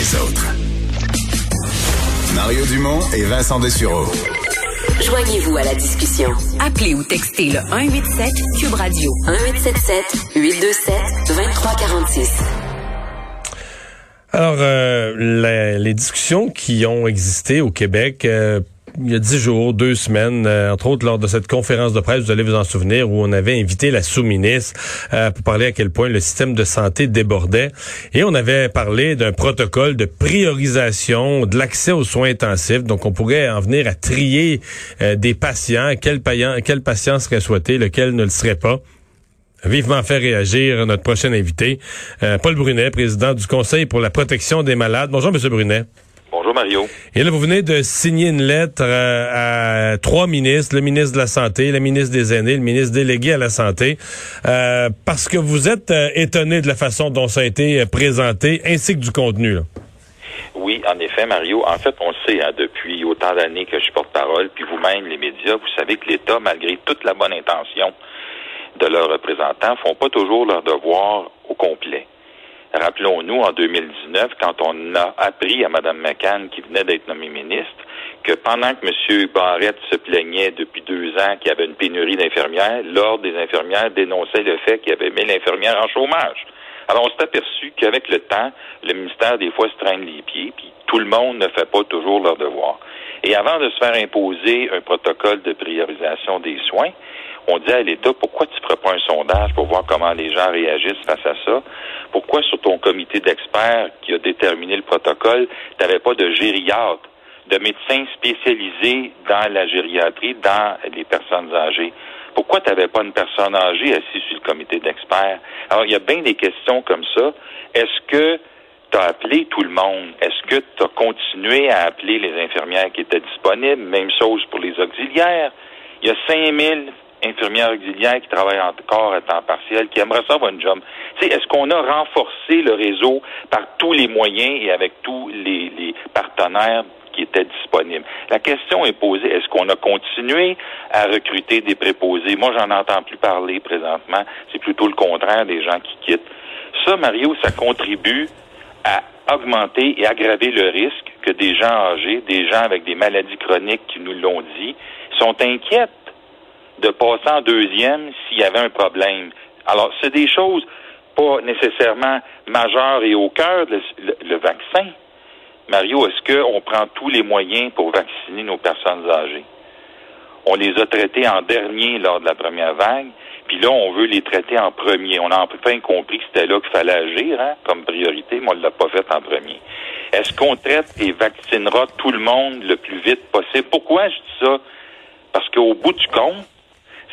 Les autres. Mario Dumont et Vincent Dessureau. Joignez-vous à la discussion. Appelez ou textez le 187 Cube Radio 1877 827 2346. Alors, euh, les discussions qui ont existé au Québec euh, il y a dix jours, deux semaines, euh, entre autres lors de cette conférence de presse, vous allez vous en souvenir, où on avait invité la sous-ministre euh, pour parler à quel point le système de santé débordait. Et on avait parlé d'un protocole de priorisation de l'accès aux soins intensifs. Donc, on pourrait en venir à trier euh, des patients, quel, patient, quel patient serait souhaité, lequel ne le serait pas. Vivement fait réagir notre prochain invité, euh, Paul Brunet, président du Conseil pour la protection des malades. Bonjour, Monsieur Brunet. Bonjour Mario. Et là, vous venez de signer une lettre euh, à trois ministres, le ministre de la Santé, le ministre des Aînés, le ministre délégué à la Santé, euh, parce que vous êtes euh, étonné de la façon dont ça a été euh, présenté, ainsi que du contenu. là. Oui, en effet, Mario. En fait, on le sait hein, depuis autant d'années que je porte parole, puis vous-même, les médias, vous savez que l'État, malgré toute la bonne intention de leurs représentants, font pas toujours leur devoir au complet. Rappelons-nous, en 2019, quand on a appris à Mme McCann, qui venait d'être nommée ministre, que pendant que M. Barrette se plaignait depuis deux ans qu'il y avait une pénurie d'infirmières, l'Ordre des infirmières dénonçait le fait qu'il avait mis l'infirmière en chômage. Alors, on s'est aperçu qu'avec le temps, le ministère, des fois, se traîne les pieds, puis tout le monde ne fait pas toujours leur devoir. Et avant de se faire imposer un protocole de priorisation des soins, on dit à l'État, pourquoi tu ne feras pas un sondage pour voir comment les gens réagissent face à ça? Pourquoi sur ton comité d'experts qui a déterminé le protocole, tu n'avais pas de gériatre, de médecins spécialisés dans la gériatrie, dans les personnes âgées? Pourquoi tu n'avais pas une personne âgée assise sur le comité d'experts? Alors, il y a bien des questions comme ça. Est-ce que tu as appelé tout le monde? Est-ce que tu as continué à appeler les infirmières qui étaient disponibles? Même chose pour les auxiliaires. Il y a 5000 infirmières auxiliaires qui travaillent encore à temps partiel, qui aimeraient ça avoir une job. Est-ce qu'on a renforcé le réseau par tous les moyens et avec tous les, les partenaires qui étaient disponibles? La question est posée, est-ce qu'on a continué à recruter des préposés? Moi, j'en entends plus parler présentement. C'est plutôt le contraire des gens qui quittent. Ça, Mario, ça contribue à augmenter et aggraver le risque que des gens âgés, des gens avec des maladies chroniques qui nous l'ont dit, sont inquiètes de passer en deuxième s'il y avait un problème. Alors, c'est des choses pas nécessairement majeures et au cœur, le, le- vaccin. Mario, est-ce qu'on prend tous les moyens pour vacciner nos personnes âgées? On les a traités en dernier lors de la première vague, puis là, on veut les traiter en premier. On a enfin compris que c'était là qu'il fallait agir hein, comme priorité, mais on ne l'a pas fait en premier. Est-ce qu'on traite et vaccinera tout le monde le plus vite possible? Pourquoi je dis ça? Parce qu'au bout du compte,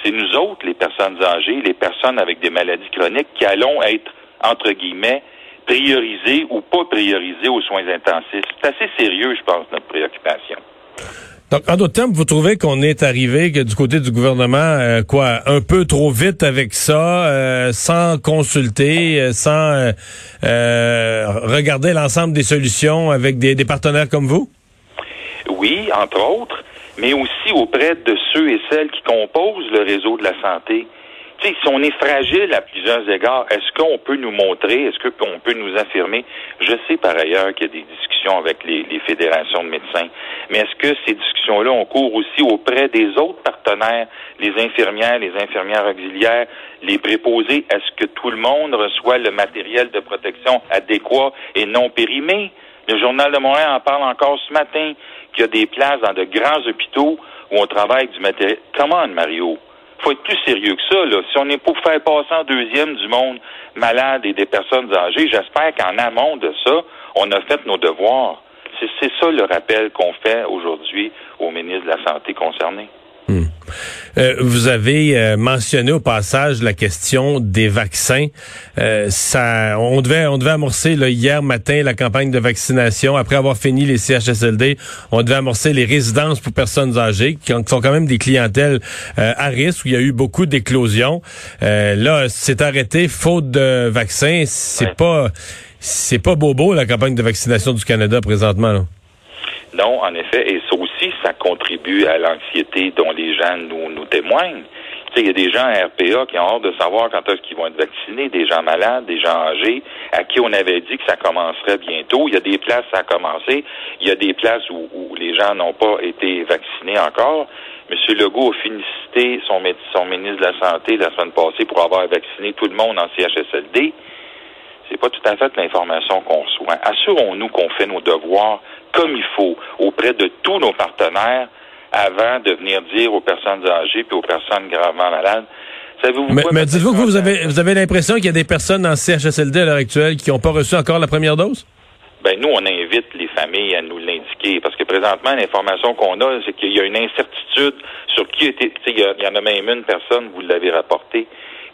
c'est nous autres, les personnes âgées, les personnes avec des maladies chroniques, qui allons être, entre guillemets, priorisés ou pas priorisés aux soins intensifs. C'est assez sérieux, je pense, notre préoccupation. Donc, en d'autres termes, vous trouvez qu'on est arrivé que du côté du gouvernement, euh, quoi, un peu trop vite avec ça, euh, sans consulter, euh, sans regarder l'ensemble des solutions avec des, des partenaires comme vous? Oui, entre autres, mais aussi auprès de ceux et celles qui composent le réseau de la santé. Si on est fragile à plusieurs égards, est-ce qu'on peut nous montrer, est-ce qu'on peut nous affirmer? Je sais par ailleurs qu'il y a des discussions avec les, les fédérations de médecins, mais est-ce que ces discussions-là ont cours aussi auprès des autres partenaires, les infirmières, les infirmières auxiliaires, les préposés? Est-ce que tout le monde reçoit le matériel de protection adéquat et non périmé? Le Journal de Montréal en parle encore ce matin, qu'il y a des places dans de grands hôpitaux où on travaille avec du matériel. Comment, Mario? faut être plus sérieux que ça. Là. Si on est pour faire passer en deuxième du monde malade et des personnes âgées, j'espère qu'en amont de ça, on a fait nos devoirs. C'est ça le rappel qu'on fait aujourd'hui au ministre de la Santé concerné. Hmm. Euh, vous avez euh, mentionné au passage la question des vaccins. Euh, ça, on devait, on devait amorcer là, hier matin la campagne de vaccination. Après avoir fini les CHSLD, on devait amorcer les résidences pour personnes âgées, qui sont quand même des clientèles à risque où il y a eu beaucoup d'éclosions. là, c'est arrêté faute de vaccins. C'est pas, c'est pas bobo la campagne de vaccination du Canada présentement. Là. Non, en effet, et ça aussi, ça contribue à l'anxiété dont les gens nous, nous témoignent. Tu sais, il y a des gens à RPA qui ont hâte de savoir quand est-ce qu'ils vont être vaccinés, des gens malades, des gens âgés, à qui on avait dit que ça commencerait bientôt. Il y a des places, ça a commencé. Il y a des places où, où les gens n'ont pas été vaccinés encore. M. Legault a félicité son, son ministre de la Santé la semaine passée pour avoir vacciné tout le monde en CHSLD c'est pas tout à fait l'information qu'on reçoit. Assurons-nous qu'on fait nos devoirs comme il faut auprès de tous nos partenaires avant de venir dire aux personnes âgées puis aux personnes gravement malades. Savez-vous mais, mais dites-vous que vous avez, vous avez l'impression qu'il y a des personnes en CHSLD à l'heure actuelle qui n'ont pas reçu encore la première dose? Ben nous, on invite les familles à nous l'indiquer parce que présentement, l'information qu'on a, c'est qu'il y a une incertitude sur qui était. Il y, y en a même une personne, vous l'avez rapporté,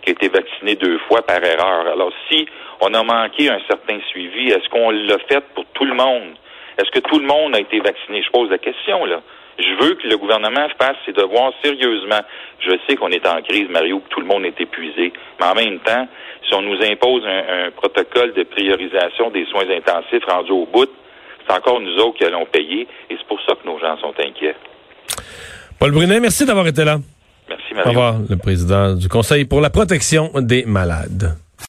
qui a été vaccinée deux fois par erreur. Alors si on a manqué un certain suivi, est-ce qu'on l'a fait pour tout le monde? Est-ce que tout le monde a été vacciné? Je pose la question, là. Je veux que le gouvernement fasse ses devoirs sérieusement. Je sais qu'on est en crise, Mario, que tout le monde est épuisé. Mais en même temps, si on nous impose un, protocole de priorisation des soins intensifs rendus au bout, c'est encore nous autres qui allons payer. Et c'est pour ça que nos gens sont inquiets. Paul Brunet, merci d'avoir été là. Au revoir, le président du Conseil pour la protection des malades.